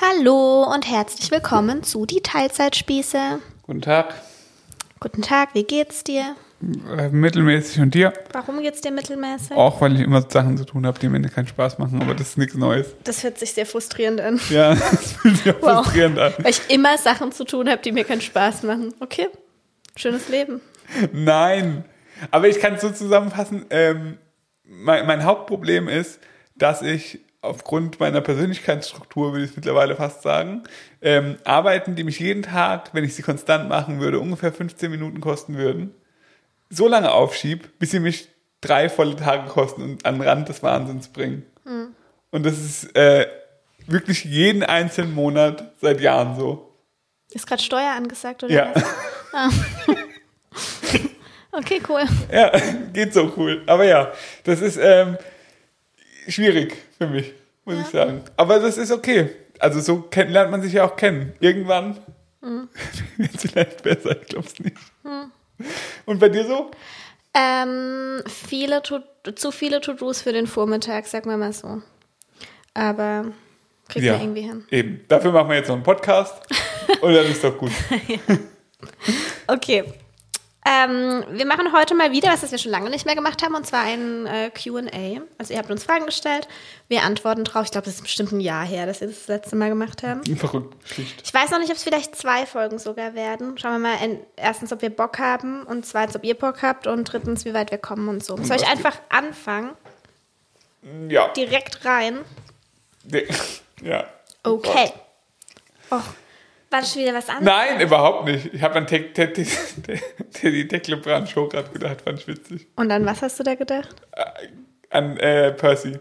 Hallo und herzlich willkommen zu die Teilzeitspieße. Guten Tag. Guten Tag, wie geht's dir? Äh, mittelmäßig und dir? Warum geht's dir mittelmäßig? Auch weil ich immer Sachen zu tun habe, die Ende keinen Spaß machen, aber das ist nichts Neues. Das hört sich sehr frustrierend an. Ja, das fühlt sich auch Wow. frustrierend an. Weil ich immer Sachen zu tun habe, die mir keinen Spaß machen. Okay, schönes Leben. Nein, aber ich kann es so zusammenfassen. Ähm, mein, mein Hauptproblem ist, dass ich aufgrund meiner Persönlichkeitsstruktur, würde ich es mittlerweile fast sagen, ähm, Arbeiten, die mich jeden Tag, wenn ich sie konstant machen würde, ungefähr 15 Minuten kosten würden, so lange aufschieb, bis sie mich drei volle Tage kosten und an den Rand des Wahnsinns bringen. Und das ist äh, wirklich jeden einzelnen Monat seit Jahren so. Ist gerade Steuer angesagt, oder Ja. was? Okay, cool. Ja, geht so cool. Aber ja, das ist ähm, schwierig für mich, muss ich sagen. Aber das ist okay. Also so kennt, lernt man sich ja auch kennen. Irgendwann wird es vielleicht besser, ich glaube es nicht. Und bei dir so? Ähm, viele to zu viele To-Dos für den Vormittag, sagen wir mal so. Aber kriegt man irgendwie hin. Eben. Dafür machen wir jetzt noch einen Podcast und dann ist doch gut. Okay. Ähm, wir machen heute mal wieder was, das wir schon lange nicht mehr gemacht haben, und zwar ein äh, QA. Also ihr habt uns Fragen gestellt, wir antworten drauf. Ich glaube, das ist bestimmt ein Jahr her, dass wir das, das letzte Mal gemacht haben. Verrückt, schlicht. Ich weiß noch nicht, ob es vielleicht zwei Folgen sogar werden. Schauen wir mal en- erstens, ob wir Bock haben und zweitens, ob ihr Bock habt und drittens, wie weit wir kommen und so. Soll ich einfach anfangen? Ja. Direkt rein? Ja. Okay. Oh, war das schon wieder was anderes? Nein, überhaupt nicht. Ich habe an Te- Te- Te- Te- Teddy Tecklebrand Show gerade gedacht, fand ich witzig. Und an was hast du da gedacht? An äh, Percy.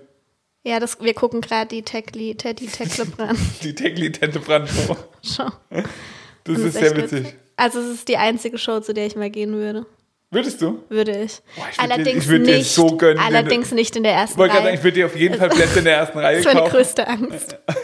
Ja, das, wir gucken gerade die Techli, Teddy Tecklebrand Die Teckli Tente Brand Show. Show. Das, ist, echt sehr witzig. Also es ist die einzige Show, zu der ich mal gehen würde. Würdest du? Würde ich. Boah, ich würd dir- allerdings ich nicht. so gönnen, wenn du- allerdings nicht in der ersten Ich gerade sagen, Reihe. ich würde dir auf jeden Fall Plätze in der ersten Reihe Das ist meine kaufen. größte Angst. Das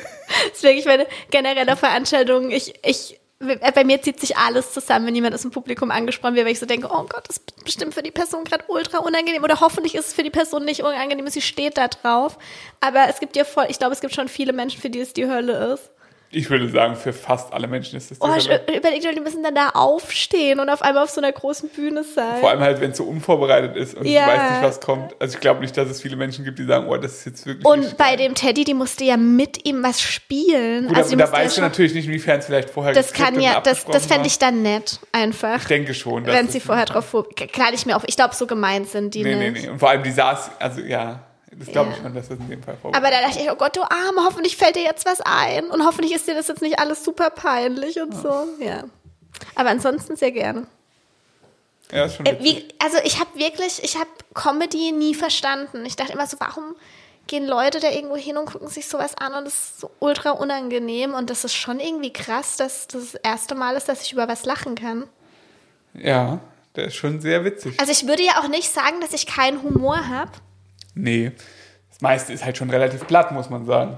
ist wirklich meine generelle Veranstaltung. Ich, ich, bei mir zieht sich alles zusammen, wenn jemand aus dem Publikum angesprochen wird, weil ich so denke, oh Gott, das ist bestimmt für die Person gerade ultra unangenehm oder hoffentlich ist es für die Person nicht unangenehm, sie steht da drauf. Aber es gibt ja voll, ich glaube, es gibt schon viele Menschen, für die es die Hölle ist. Ich würde sagen, für fast alle Menschen ist das Oh, überlege dir, die müssen dann da aufstehen und auf einmal auf so einer großen Bühne sein. Vor allem halt, wenn es so unvorbereitet ist und Ja. du weißt nicht, was kommt. Also ich glaube nicht, dass es viele Menschen gibt, die sagen, oh, das ist jetzt wirklich Und nicht bei dem Teddy, die musste ja mit ihm was spielen. Gut, also da musste ja weißt du natürlich nicht, inwiefern es vielleicht vorher Das kann ja, das, das fände ich dann nett, einfach. Ich denke schon. dass wenn sie vorher drauf vor. Klar, ich mir auf. Ich glaube, so gemeint sind die Nee, nee, nicht. nee. Und vor allem die saß, also ja, das glaube ich Ja. schon, dass das in dem Fall vorkommt. Aber da dachte ich, oh Gott, du Arme, hoffentlich fällt dir jetzt was ein. Und hoffentlich ist dir das jetzt nicht alles super peinlich und so. Ja. Aber ansonsten sehr gerne. ja, ist schon Äh, wie, also ich habe wirklich, ich habe Comedy nie verstanden. Ich dachte immer so, warum gehen Leute da irgendwo hin und gucken sich sowas an und das ist so ultra unangenehm. Und das ist schon irgendwie krass, dass das, das erste Mal ist, dass ich über was lachen kann. Ja, der ist schon sehr witzig. Also ich würde ja auch nicht sagen, dass ich keinen Humor habe. Nee, das meiste ist halt schon relativ platt, muss man sagen.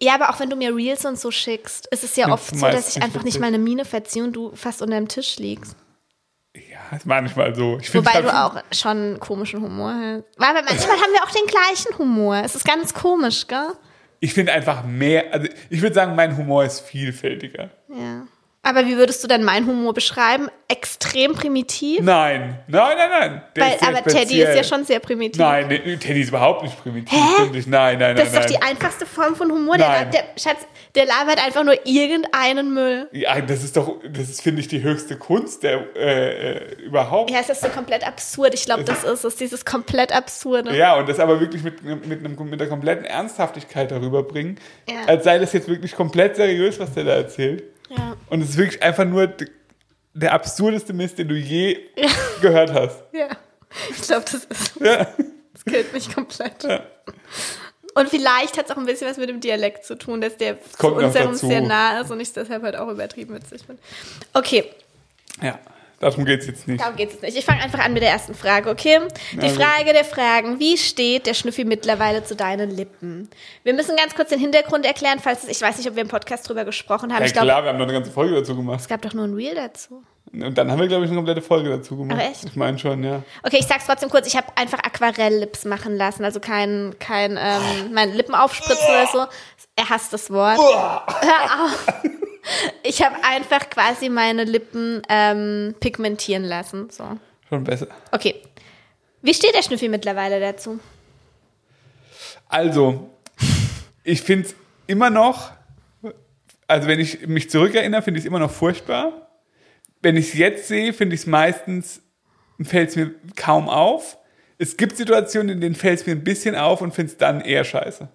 Ja, aber auch wenn du mir Reels und so schickst, ist es ja Findest oft du so, dass ich einfach nicht mal eine Miene verziehe und du fast unter dem Tisch liegst. Ja, ist manchmal so. Ich Wobei ich du auch schon komischen Humor hast. Aber manchmal haben wir auch den gleichen Humor. Es ist ganz komisch, gell? Ich finde einfach mehr, also ich würde sagen, mein Humor ist vielfältiger. Ja. Aber wie würdest du denn meinen Humor beschreiben? Extrem primitiv? Nein, nein, nein, nein. Der Weil, aber Teddy speziell. ist ja schon sehr primitiv. Nein, nee, Teddy ist überhaupt nicht primitiv, Hä? Nein, nein, nein. Das ist doch nein. die einfachste Form von Humor. Der, Nein. der, Schatz, der labert einfach nur irgendeinen Müll. Ja, das ist doch, das ist, finde ich, die höchste Kunst der äh, äh, überhaupt. Ja, es ist so komplett absurd. Ich glaube, das ist es, dieses komplett absurde. Ja, und das aber wirklich mit, mit, einem, mit der kompletten Ernsthaftigkeit darüber bringen, Ja. als sei das jetzt wirklich komplett seriös, was der da erzählt. Ja. Und es ist wirklich einfach nur der absurdeste Mist, den du je gehört hast. ja. Ich glaube, das ist, Ja. das killt mich komplett. Ja. Und vielleicht hat es auch ein bisschen was mit dem Dialekt zu tun, dass der zu Kommt noch unserem dazu. sehr nah ist und ich deshalb halt auch übertrieben witzig finde. Okay, ja, darum geht es jetzt nicht. darum geht es nicht. Ich fange einfach an mit der ersten Frage, okay? Die Also- Frage der Fragen. Wie steht der Schnüffi mittlerweile zu deinen Lippen? Wir müssen ganz kurz den Hintergrund erklären, falls es, ich weiß nicht, ob wir im Podcast drüber gesprochen haben. Ja ich klar, wir haben noch eine ganze Folge dazu gemacht. es gab doch nur ein Reel dazu. Und dann haben wir, glaube ich, eine komplette Folge dazu gemacht. Ach, echt? Ich meine schon, ja. Okay, ich sag's trotzdem kurz. Ich habe einfach Aquarell-Lips machen lassen, also kein, kein, ähm, mein Lippen aufspritzen oder so. Er hasse das Wort. Hör auf. Ich habe einfach quasi meine Lippen ähm, pigmentieren lassen. So. Schon besser. Okay. Wie steht der Schnüffi mittlerweile dazu? Also, ich finde es immer noch, also wenn ich mich zurückerinnere, finde ich es immer noch furchtbar. Wenn ich es jetzt sehe, finde ich es meistens, fällt es mir kaum auf. Es gibt Situationen, in denen fällt es mir ein bisschen auf und finde es dann eher scheiße.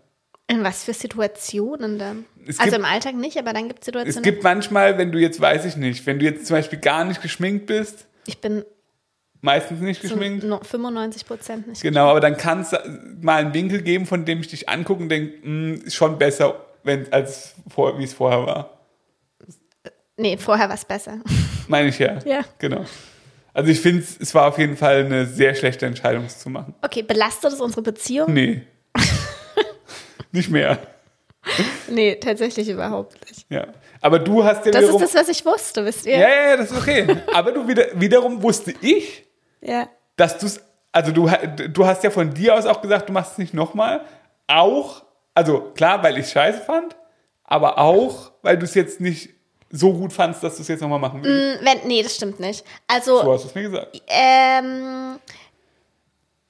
In was für Situationen dann? Es also gibt- im Alltag nicht, aber dann gibt es Es Situationen. gibt manchmal, wenn du jetzt, weiß ich nicht, wenn du jetzt zum Beispiel gar nicht geschminkt bist, ich bin meistens nicht geschminkt, no- 95 Prozent nicht. genau, aber dann kann es mal einen Winkel geben, von dem ich dich angucke und denke, ist schon besser, wenn, als vor, wie es vorher war. Nee, vorher war es besser. Meine ich ja. Ja. Genau. Also ich finde, es war auf jeden Fall eine sehr schlechte Entscheidung, es zu machen. Okay, belastet es unsere Beziehung? Nee. Nicht mehr. Nee, tatsächlich überhaupt nicht. Ja. Aber du hast ja Das ist wiederum. das, was ich wusste, wisst ihr? ja, ja, ja, das ist okay. Aber du wieder, wiederum wusste ich, Ja. dass du es, also du, du hast ja von dir aus auch gesagt, du machst es nicht nochmal. Auch, also klar, weil ich scheiße fand, aber auch, weil du es jetzt nicht so gut fandst, dass du es jetzt nochmal machen willst. Hm, Wenn, nee, das stimmt nicht. Also, So hast du es mir gesagt. ähm,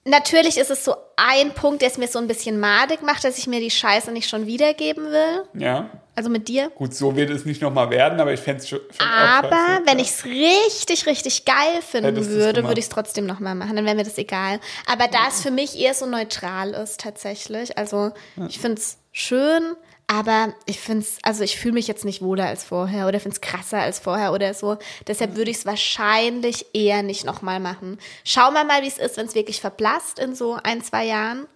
natürlich ist es so ein Punkt, der es mir so ein bisschen madig macht, dass ich mir die Scheiße nicht schon wiedergeben will. Ja. Also mit dir. Gut, so wird es nicht nochmal werden, aber ich fände es schon, schon Aber scheiße. wenn Ja. ich es richtig, richtig geil finden Hättest würde, würde ich es trotzdem nochmal machen. Dann wäre mir das egal. Aber da es für mich eher so neutral ist, tatsächlich. Also ich finde es schön, aber ich finde es, also ich fühle mich jetzt nicht wohler als vorher oder finde es krasser als vorher oder so. Deshalb würde ich es wahrscheinlich eher nicht nochmal machen. Schauen wir mal, wie es ist, wenn es wirklich verblasst in so ein, zwei Jahren.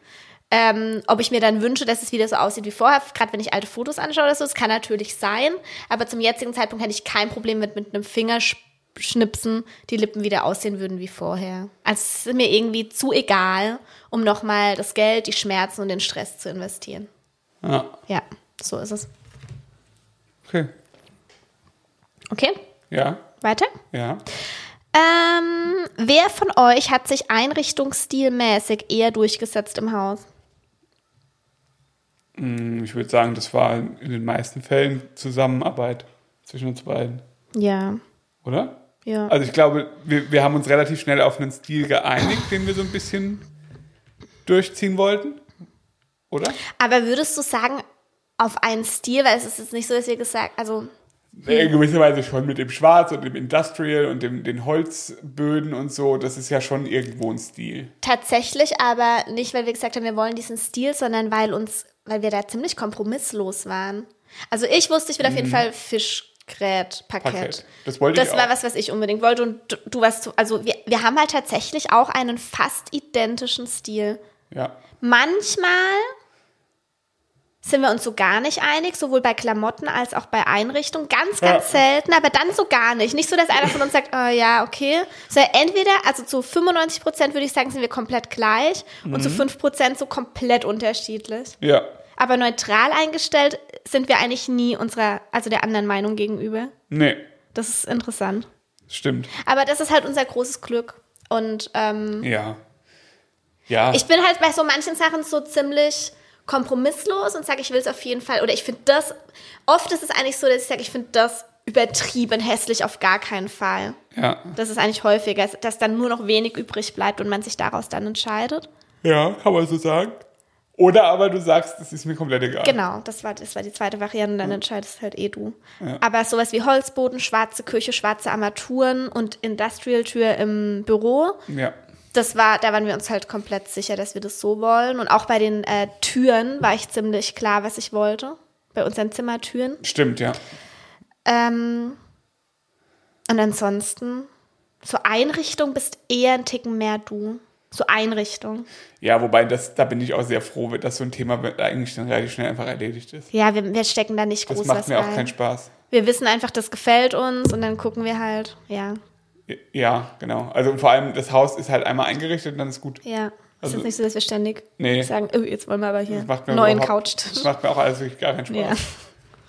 Ähm, ob ich mir dann wünsche, dass es wieder so aussieht wie vorher, gerade wenn ich alte Fotos anschaue oder so, das kann natürlich sein, aber zum jetzigen Zeitpunkt hätte ich kein Problem mit, mit einem Fingerschnipsen die Lippen wieder aussehen würden wie vorher. Also es ist mir irgendwie zu egal, um nochmal das Geld, die Schmerzen und den Stress zu investieren. Ja, Ja, so ist es. okay. Okay, Ja, weiter. ja. Ähm, wer von euch hat sich einrichtungsstilmäßig eher durchgesetzt im Haus? Hm, Ich würde sagen, das war in den meisten Fällen Zusammenarbeit zwischen uns beiden, Ja, oder? ja. Also ich glaube, wir, wir haben uns relativ schnell auf einen Stil geeinigt, den wir so ein bisschen durchziehen wollten, oder? Aber würdest du sagen, auf einen Stil, weil es ist jetzt nicht so, dass wir gesagt, also In gewisser Weise schon mit dem Schwarz und dem Industrial und dem, den Holzböden und so, das ist ja schon irgendwo ein Stil. tatsächlich, aber nicht, weil wir gesagt haben, wir wollen diesen Stil, sondern weil uns, weil wir da ziemlich kompromisslos waren. Also ich wusste, ich will auf jeden Fall Fischgrät, Parkett. Das wollte Das ich war auch. was, was ich unbedingt wollte und du, du warst so, also wir, wir haben halt tatsächlich auch einen fast identischen Stil. Ja. Manchmal sind wir uns so gar nicht einig, sowohl bei Klamotten als auch bei Einrichtungen. Ganz, ganz Ja. selten, aber dann so gar nicht. Nicht so, dass einer von uns sagt, oh, ja, okay. So, entweder, also zu 95 Prozent würde ich sagen, sind wir komplett gleich und Mhm. zu 5 Prozent so komplett unterschiedlich. Ja. Aber neutral eingestellt sind wir eigentlich nie unserer, also der anderen Meinung gegenüber. Nee, Das ist interessant. stimmt. Aber das ist halt unser großes Glück. Und ähm, Ja. Ja. ich bin halt bei so manchen Sachen so ziemlich kompromisslos und sage, ich will es auf jeden Fall. Oder ich finde das, oft ist es eigentlich so, dass ich sage, ich finde das übertrieben hässlich auf gar keinen Fall. ja. Das ist eigentlich häufiger, dass dann nur noch wenig übrig bleibt und man sich daraus dann entscheidet. Ja, kann man so sagen. Oder aber du sagst, das ist mir komplett egal. Genau, das war, das war die zweite Variante dann entscheidest halt eh du. Aber sowas wie Holzboden, schwarze Küche, schwarze Armaturen und Industrial-Tür im Büro, Ja. Das war, da waren wir uns halt komplett sicher, dass wir das so wollen. Und auch bei den äh, Türen war ich ziemlich klar, was ich wollte. Bei unseren Zimmertüren. Stimmt, ja. Ähm, und ansonsten, so Einrichtung bist eher ein Ticken mehr du. So Einrichtung. Ja, wobei das, da bin ich auch sehr froh, dass so ein Thema eigentlich dann relativ schnell einfach erledigt ist. Ja, wir, wir stecken da nicht Das groß macht was mir auch rein. keinen Spaß. Wir wissen einfach, das gefällt uns und dann gucken wir halt, ja, Ja, genau. Also vor allem, das Haus ist halt einmal eingerichtet und dann ist gut. ja. Ist Also- jetzt nicht so, dass wir ständig Nee. sagen, oh, jetzt wollen wir aber hier einen neuen überhaupt- Das macht mir auch alles wirklich gar keinen Spaß. Ja.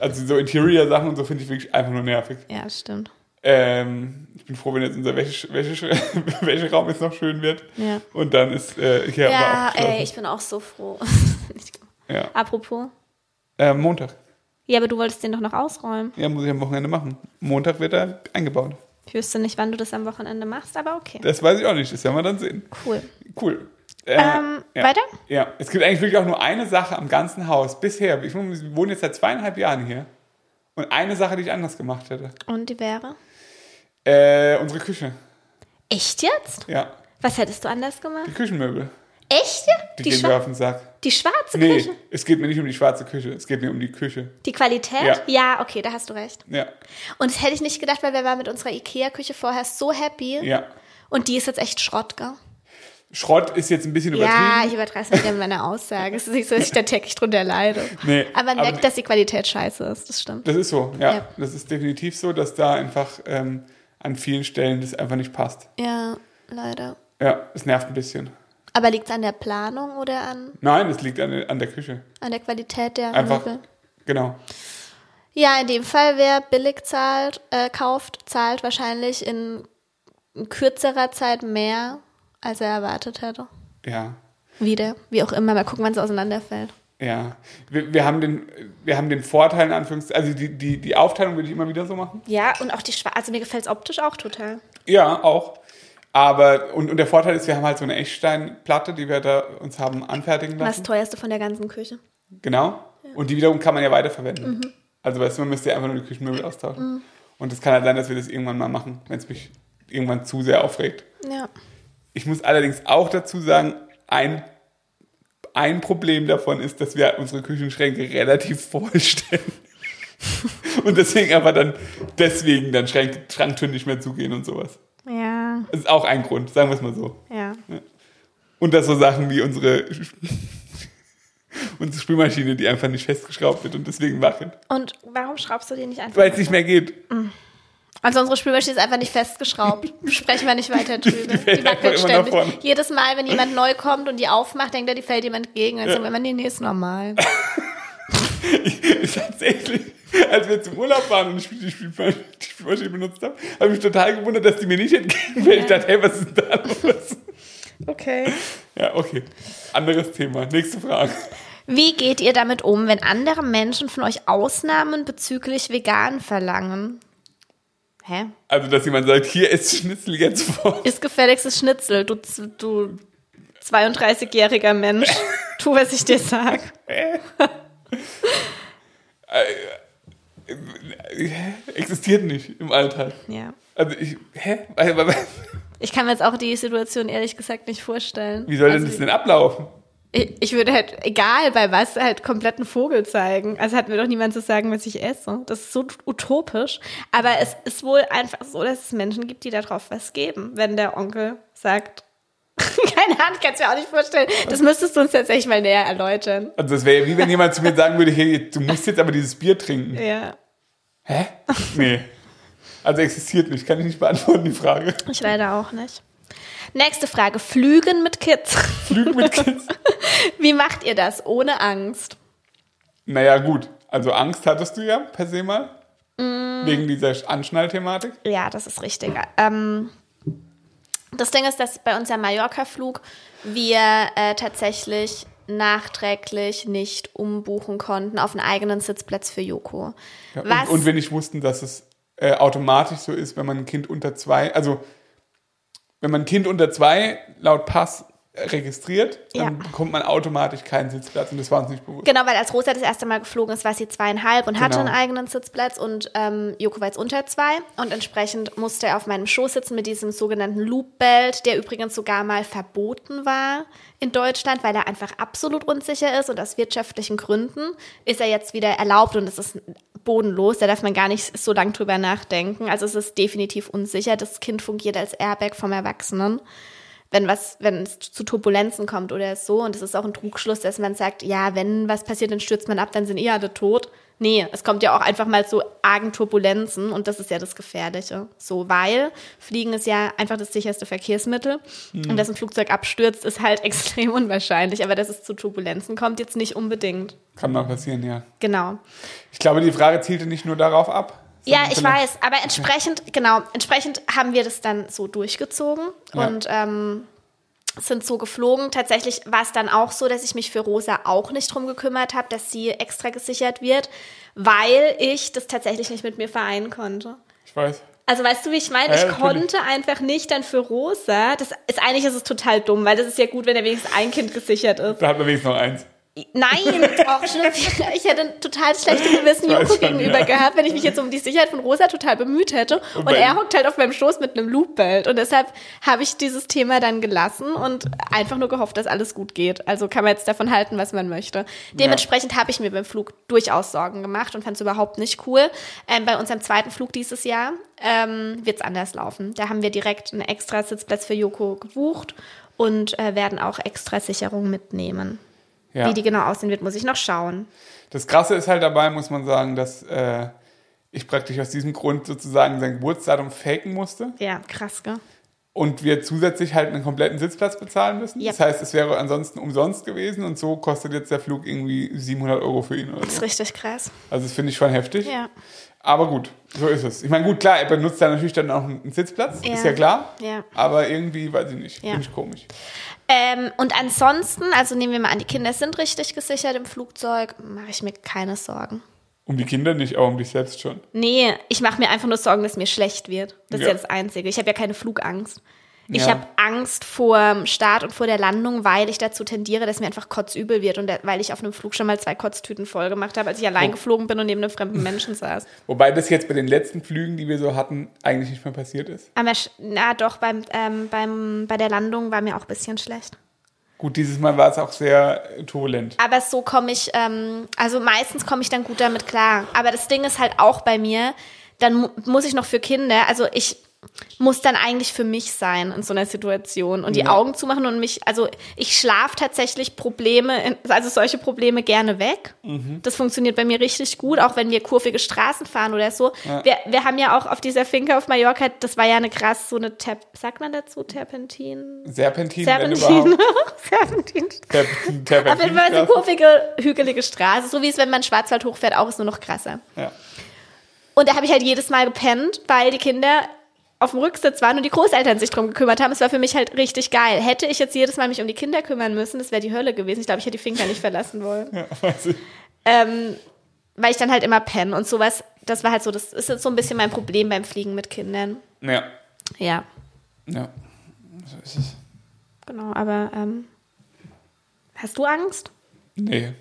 Also so Interior-Sachen und so finde ich wirklich einfach nur nervig. ja, stimmt. Ähm, ich bin froh, wenn jetzt unser Wäsche, Wäsche, Wäscheraum jetzt noch schön wird. Ja. Und dann ist äh, hier Ja, aber auch ey, ich bin auch so froh. ja. Apropos, Äh, Montag. Ja, aber du wolltest den doch noch ausräumen. Ja, muss ich am Wochenende machen. Montag wird er eingebaut. Ich wüsste nicht, wann du das am Wochenende machst, aber okay. Das weiß ich auch nicht, das werden wir dann sehen. Cool. Cool. Äh, Ähm, ja. weiter? Ja, es gibt eigentlich wirklich auch nur eine Sache am ganzen Haus bisher. Ich wohne jetzt seit zweieinhalb Jahren hier. Und eine Sache, die ich anders gemacht hätte. Und die wäre? Äh, unsere Küche. Echt jetzt? Ja, Was hättest du anders gemacht? die Küchenmöbel. Echt? Die, Die, gehen mir auf den Sack. die schwarze Nee, Küche? es geht mir nicht um die schwarze Küche, es geht mir um die Küche. Die Qualität? Ja. ja, okay, da hast du recht. Ja, Und das hätte ich nicht gedacht, weil wir waren mit unserer Ikea-Küche vorher so happy. ja. Und die ist jetzt echt Schrott, gell? Schrott ist jetzt ein bisschen Ja, übertrieben. ich übertreibe es mit meiner Aussage. Es ist nicht so, dass ich da täglich drunter leide. Nee, aber man aber- merkt, dass die Qualität scheiße ist, das stimmt. Das ist so, ja. Ja. Das ist definitiv so, dass da einfach ähm, an vielen Stellen das einfach nicht passt. Ja, leider. Ja, es nervt ein bisschen. Aber liegt es an der Planung oder an, Nein, es liegt an, der- an der Küche. an der Qualität der Einfach, Möbel? genau. Ja, in dem Fall, wer billig zahlt, äh, kauft, zahlt wahrscheinlich in kürzerer Zeit mehr, als er erwartet hätte. Ja, Wieder, wie auch immer. Mal gucken, wann es auseinanderfällt. ja. Wir, wir, haben den, wir haben den Vorteil, in Anführungszeichen, also die, die, die Aufteilung würde ich immer wieder so machen. Ja, und auch die Schwarze, also mir gefällt es optisch auch total. Ja, auch. Aber, und, und der Vorteil ist, wir haben halt so eine Echtsteinplatte, die wir da uns haben anfertigen lassen. teuerste von der ganzen Küche. Genau. Und die wiederum kann man ja weiterverwenden. Also weißt du, man müsste ja einfach nur die Küchenmöbel austauschen. Und es kann halt sein, dass wir das irgendwann mal machen, wenn es mich irgendwann zu sehr aufregt. Ja. Ich muss allerdings auch dazu sagen, ein, ein Problem davon ist, dass wir unsere Küchenschränke relativ vollstellen. und deswegen aber dann, deswegen dann Schrank, Schranktüren nicht mehr zugehen und sowas. Ja, Das ist auch ein Grund, sagen wir es mal so. ja. Und das so Sachen wie unsere, unsere Spülmaschine, die einfach nicht festgeschraubt wird und deswegen wackelt. Und warum schraubst du die nicht einfach? Weil es nicht mehr geht. Also unsere Spülmaschine ist einfach nicht festgeschraubt. Sprechen wir nicht weiter drüber. fällt Die wackelt ständig. Jedes Mal, wenn jemand neu kommt und die aufmacht, denkt er, die fällt jemand entgegen. Dann sagen wir immer, nee, nee, ist normal. Tatsächlich, als wir zum Urlaub waren und ich die Spülmaschine benutzt habe, habe ich mich total gewundert, dass die mir nicht entgegenfällt. Ich dachte, hey, was ist denn da los? Okay. Ja, okay. Anderes Thema. Nächste Frage. Wie geht ihr damit um, wenn andere Menschen von euch Ausnahmen bezüglich vegan verlangen? Hä? Also, dass jemand sagt, hier ist Schnitzel jetzt vor. Ist gefälligstes Schnitzel, du, du 32-jähriger Mensch. Tu, was ich dir sag. Existiert nicht im Alltag. Ja. Also, ich, hä? Ich kann mir jetzt auch die Situation ehrlich gesagt nicht vorstellen. Wie soll denn Also, das denn ablaufen? Ich, ich würde halt, egal bei was, halt komplett einen Vogel zeigen. Also hat mir doch niemand zu sagen, was ich esse. Das ist so utopisch. Aber es ist wohl einfach so, dass es Menschen gibt, die darauf was geben. Wenn der Onkel sagt, keine Ahnung, kannst du mir auch nicht vorstellen. Das müsstest du uns tatsächlich mal näher erläutern. Also, das wäre ja wie wenn jemand zu mir sagen würde, hey, du musst jetzt aber dieses Bier trinken. Ja. Hä? Nee. Also existiert nicht. Kann ich nicht beantworten, die Frage. Ich leider auch nicht. Nächste Frage. Flügen mit Kids. Flügen mit Kids. Wie macht ihr das ohne Angst? Naja, gut. Also Angst hattest du ja per se mal. Mm. Wegen dieser Anschnallthematik. Ja, das ist richtig. Ähm, das Ding ist, dass bei unserem Mallorca-Flug wir äh, tatsächlich nachträglich nicht umbuchen konnten auf einen eigenen Sitzplatz für Joko. Ja, Was? Und, und wir nicht wussten, dass es äh, automatisch so ist, wenn man ein Kind unter zwei, also wenn man ein Kind unter zwei laut Pass registriert, dann Ja. bekommt man automatisch keinen Sitzplatz und das war uns nicht bewusst. Genau, weil als Rosa das erste Mal geflogen ist, war sie zweieinhalb und hatte Genau. einen eigenen Sitzplatz und ähm, Joko war jetzt unter zwei und entsprechend musste er auf meinem Schoß sitzen mit diesem sogenannten Loop-Belt, der übrigens sogar mal verboten war in Deutschland, weil er einfach absolut unsicher ist und aus wirtschaftlichen Gründen ist er jetzt wieder erlaubt und es ist bodenlos, da darf man gar nicht so lange drüber nachdenken. Also es ist definitiv unsicher. Das Kind fungiert als Airbag vom Erwachsenen wenn was, wenn es zu Turbulenzen kommt oder so. Und es ist auch ein Trugschluss, dass man sagt, ja, wenn was passiert, dann stürzt man ab, dann sind eh alle tot. Nee, es kommt ja auch einfach mal zu argen Turbulenzen und das ist ja das Gefährliche. So, weil Fliegen ist ja einfach das sicherste Verkehrsmittel und dass ein Flugzeug abstürzt, ist halt extrem unwahrscheinlich. Aber dass es zu Turbulenzen kommt, jetzt nicht unbedingt. Kann mal passieren, ja. Genau. Ich glaube, die Frage zielte nicht nur darauf ab. Ja, ich weiß, aber entsprechend, genau, entsprechend haben wir das dann so durchgezogen Ja. und ähm, sind so geflogen. Tatsächlich war es dann auch so, dass ich mich für Rosa auch nicht drum gekümmert habe, dass sie extra gesichert wird, weil ich das tatsächlich nicht mit mir vereinen konnte. Ich weiß. Also weißt du, wie ich meine? Ja, ich natürlich. konnte einfach nicht dann für Rosa. Das ist eigentlich ist es total dumm, weil das ist ja gut, wenn er wenigstens ein Kind gesichert ist. Da hat man wenigstens noch eins. Nein, auch schon. Ich hätte ein total schlechtes Gewissen Joko gegenüber ja. gehabt, wenn ich mich jetzt um die Sicherheit von Rosa total bemüht hätte. Und, bei- er hockt halt auf meinem Schoß mit einem Loopbelt. Und deshalb habe ich dieses Thema dann gelassen und einfach nur gehofft, dass alles gut geht. Also kann man jetzt davon halten, was man möchte. Dementsprechend habe ich mir beim Flug durchaus Sorgen gemacht und fand es überhaupt nicht cool. Ähm, bei unserem zweiten Flug dieses Jahr ähm, wird es anders laufen. Da haben wir direkt einen extra Sitzplatz für Joko gebucht und äh, werden auch extra Sicherung mitnehmen. Ja. Wie die genau aussehen wird, muss ich noch schauen. Das Krasse ist halt dabei, muss man sagen, dass äh, ich praktisch aus diesem Grund sozusagen sein Geburtsdatum faken musste Ja, krass, gell? und wir zusätzlich halt einen kompletten Sitzplatz bezahlen müssen. Ja. Das heißt, es wäre ansonsten umsonst gewesen und so kostet jetzt der Flug irgendwie 700 Euro für ihn oder Das ist so. richtig krass. Also das finde ich schon heftig. Ja. Aber gut, so ist es. Ich meine, gut, klar, er benutzt da natürlich dann auch einen Sitzplatz, Ja. ist ja klar. Ja. Aber irgendwie, weiß ich nicht, Ja. finde ich komisch. Ähm, und ansonsten, also nehmen wir mal an, die Kinder sind richtig gesichert im Flugzeug, mache ich mir keine Sorgen. Um die Kinder nicht, aber um dich selbst schon. Nee, ich mache mir einfach nur Sorgen, dass mir schlecht wird. Das ist Ja. ja das Einzige. Ich habe ja keine Flugangst. Ich Ja. habe Angst vor Start und vor der Landung, weil ich dazu tendiere, dass mir einfach kotzübel wird und weil ich auf einem Flug schon mal zwei Kotztüten voll gemacht habe, als ich allein Oh. geflogen bin und neben einem fremden Menschen saß. Wobei das jetzt bei den letzten Flügen, die wir so hatten, eigentlich nicht mehr passiert ist. Aber na doch, beim, ähm, beim, bei der Landung war mir auch ein bisschen schlecht. Gut, dieses Mal war es auch sehr äh, turbulent. Aber so komme ich, ähm, also meistens komme ich dann gut damit klar. Aber das Ding ist halt auch bei mir, dann mu muss ich noch für Kinder, also ich muss dann eigentlich für mich sein in so einer Situation und die Ja. Augen zumachen und mich, also ich schlafe tatsächlich Probleme, also solche Probleme gerne weg. Mhm. Das funktioniert bei mir richtig gut, auch wenn wir kurvige Straßen fahren oder so. Wir, wir haben ja auch auf dieser Finca auf Mallorca, das war ja eine krass, so eine, Tap, sagt man dazu, Terpentin? Serpentin, Serpentin. Serpentin. Terpentin, Terpentin Auf jeden Fall eine kurvige, hügelige Straße, so wie es, wenn man Schwarzwald hochfährt, auch ist nur noch krasser. Ja. Und da habe ich halt jedes Mal gepennt, weil die Kinder auf dem Rücksitz waren und die Großeltern sich drum gekümmert haben. Es war für mich halt richtig geil. Hätte ich jetzt jedes Mal mich um die Kinder kümmern müssen, das wäre die Hölle gewesen. Ich glaube, ich hätte die Finca nicht verlassen wollen. ja, weiß ich. Ähm, weil ich dann halt immer penne und sowas. Das war halt so, das ist jetzt so ein bisschen mein Problem beim Fliegen mit Kindern. Ja, Ja, ja. So ist es. genau. Aber ähm, hast du Angst? Nee.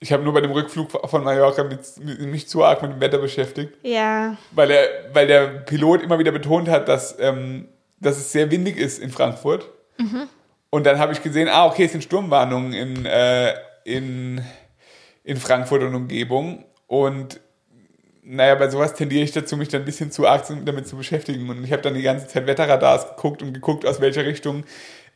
Ich habe nur bei dem Rückflug von Mallorca mit, mit, mich zu arg mit dem Wetter beschäftigt, Ja, weil der, weil der Pilot immer wieder betont hat, dass, ähm, dass es sehr windig ist in Frankfurt. Und dann habe ich gesehen, ah, okay, es sind Sturmwarnungen in, äh, in, in Frankfurt und Umgebung. Und naja, bei sowas tendiere ich dazu, mich dann ein bisschen zu arg damit zu beschäftigen. Und ich habe dann die ganze Zeit Wetterradars geguckt und geguckt, aus welcher Richtung,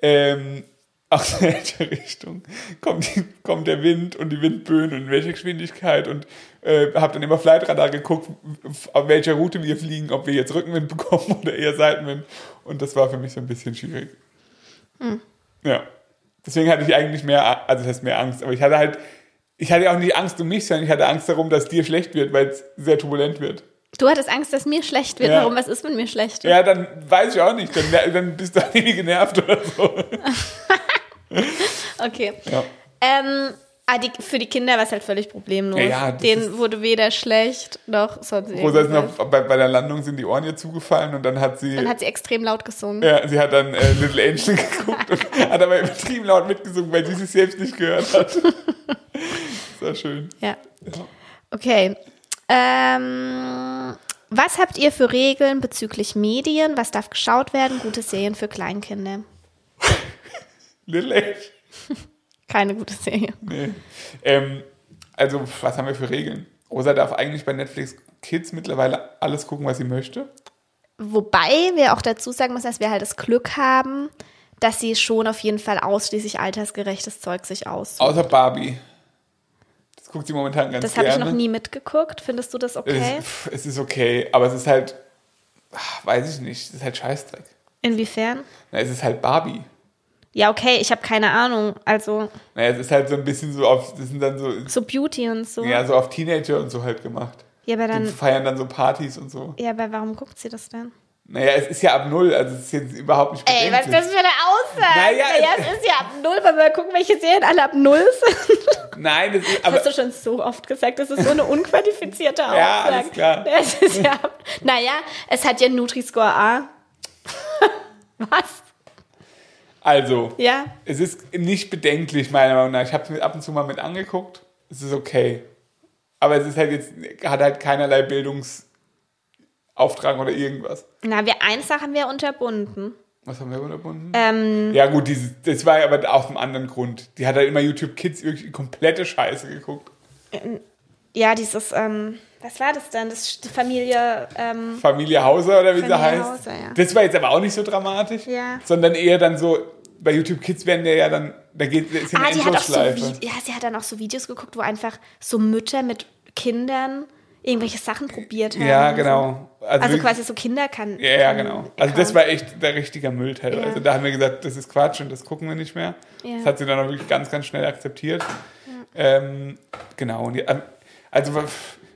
ähm, aus welcher Richtung kommt, die, kommt der Wind und die Windböen und in welcher Geschwindigkeit. Und äh, habe dann immer Flightradar geguckt, auf welcher Route wir fliegen, ob wir jetzt Rückenwind bekommen oder eher Seitenwind. Und das war für mich so ein bisschen schwierig. Ja. Deswegen hatte ich eigentlich mehr, also das heißt mehr Angst, aber ich hatte halt, ich hatte auch nicht Angst um mich, sondern ich hatte Angst darum, dass dir schlecht wird, weil es sehr turbulent wird. du hattest Angst, dass mir schlecht wird. Ja. Warum? Was ist, wenn mir schlecht wird? Ja, dann weiß ich auch nicht, dann, dann bist du irgendwie genervt oder so. Okay. Ja. Ähm, ah, die, für die Kinder war es halt völlig problemlos. Ja, ja, Denen wurde weder schlecht noch sonst Rosa ist noch, bei, bei der Landung sind die Ohren ihr zugefallen und dann hat sie, Dann hat sie extrem laut gesungen. ja, sie hat dann äh, Little Angel geguckt und hat aber übertrieben laut mitgesungen, weil sie sich selbst nicht gehört hat. Das war schön. Ja. Okay. Ähm, was habt ihr für Regeln bezüglich Medien? Was darf geschaut werden? Gute Serien für Kleinkinder. Little Angel. Keine gute Serie. Nee. Ähm, also, was haben wir für Regeln? Rosa darf eigentlich bei Netflix Kids mittlerweile alles gucken, was sie möchte. Wobei wir auch dazu sagen müssen, dass wir halt das Glück haben, dass sie schon auf jeden Fall ausschließlich altersgerechtes Zeug sich aus. Außer Barbie. Das guckt sie momentan ganz Das habe gerne. ich noch nie mitgeguckt. Findest du das okay? Es, es ist okay, aber es ist halt, ach, weiß ich nicht, es ist halt Scheißdreck. Inwiefern? Na, es ist halt Barbie. Ja, okay, ich habe keine Ahnung. Also Naja, es ist halt so ein bisschen so auf, das sind dann so, so Beauty und so. ja, so auf Teenager und so halt gemacht. Ja, aber Die dann. feiern dann so Partys und so. Ja, aber warum guckt sie das denn? Naja, es ist ja ab null, also es ist jetzt überhaupt nicht Ey, was ist das für eine Aussage? Naja, Naja, es- es ist ja ab null, weil wir mal gucken, welche Serien alle ab null sind. Nein, das ist, Das aber hast du schon so oft gesagt, das ist so eine unqualifizierte Aussage. Ja, alles klar. Es ist ja, naja, es hat ja Nutri-Score A. Was? Also, Ja. es ist nicht bedenklich, meiner Meinung nach. Ich habe es mir ab und zu mal mit angeguckt. Es ist okay. Aber es ist halt jetzt, hat halt keinerlei Bildungsauftrag oder irgendwas. Na, wir, Sache haben wir unterbunden. Was haben wir unterbunden? Ähm, Ja, gut, dieses, das war aber aus einem anderen Grund. Die hat halt immer YouTube Kids wirklich komplette Scheiße geguckt. ja, dieses, ähm, was war das denn? Das die Familie, ähm, Familie Hauser oder wie sie Familie heißt. Hauser, ja. Das war jetzt aber auch nicht so dramatisch. Ja. Sondern eher dann so, bei YouTube Kids werden der ja dann, da geht ist ja ah, die hat auch so, ja, sie hat dann auch so Videos geguckt, wo einfach so Mütter mit Kindern irgendwelche Sachen probiert haben. Ja, genau. Also wirklich- quasi so Kinder kann. Ja, ja, genau. Also das war echt der richtige Müll teilweise. Ja. Da haben wir gesagt, das ist Quatsch und das gucken wir nicht mehr. Ja. Das hat sie dann auch wirklich ganz, ganz schnell akzeptiert. Ähm, genau. Die, also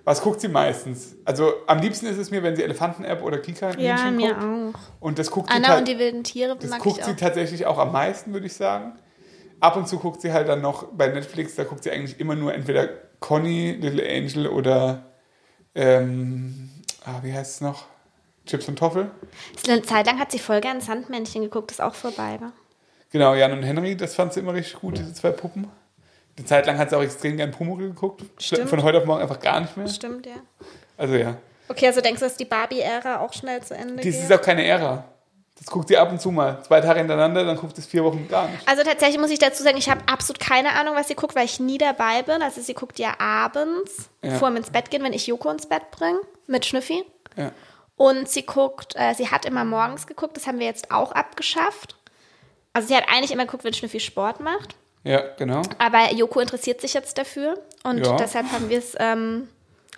was, guckt sie meistens? Also am liebsten ist es mir, wenn sie Elefanten-App oder Kika Ja, Hähnchen mir guckt. auch. Und das guckt sie Anna ta- und die wilden Tiere das mag guckt ich sie auch. tatsächlich auch am meisten, würde ich sagen. Ab und zu guckt sie halt dann noch bei Netflix, da guckt sie eigentlich immer nur entweder Conny, Little Angel oder ähm, ah, wie heißt es noch? Chips und Toffel. Eine Zeit lang hat sie voll gern Sandmännchen geguckt, das auch vorbei war. Genau, Jan und Henry, das fand sie immer richtig gut, diese zwei Puppen. Eine Zeit lang hat sie auch extrem gern Pumuckl geguckt. Stimmt. Von heute auf morgen einfach gar nicht mehr. Stimmt, ja. Also ja. Okay, also denkst du, dass die Barbie-Ära auch schnell zu Ende Das geht? ist auch keine Ära. Das guckt sie ab und zu mal. Zwei Tage hintereinander, dann guckt es vier Wochen gar nicht. Also tatsächlich muss ich dazu sagen, ich habe absolut keine Ahnung, was sie guckt, weil ich nie dabei bin. Also sie guckt ja abends, Ja. vor dem ins Bett gehen, wenn ich Joko ins Bett bringe, mit Schnüffi. Ja. Und sie guckt, äh, sie hat immer morgens geguckt, das haben wir jetzt auch abgeschafft. Also sie hat eigentlich immer geguckt, wenn Schnüffi Sport macht. Ja, genau. Aber Joko interessiert sich jetzt dafür. Und Ja. deshalb haben wir es, ähm,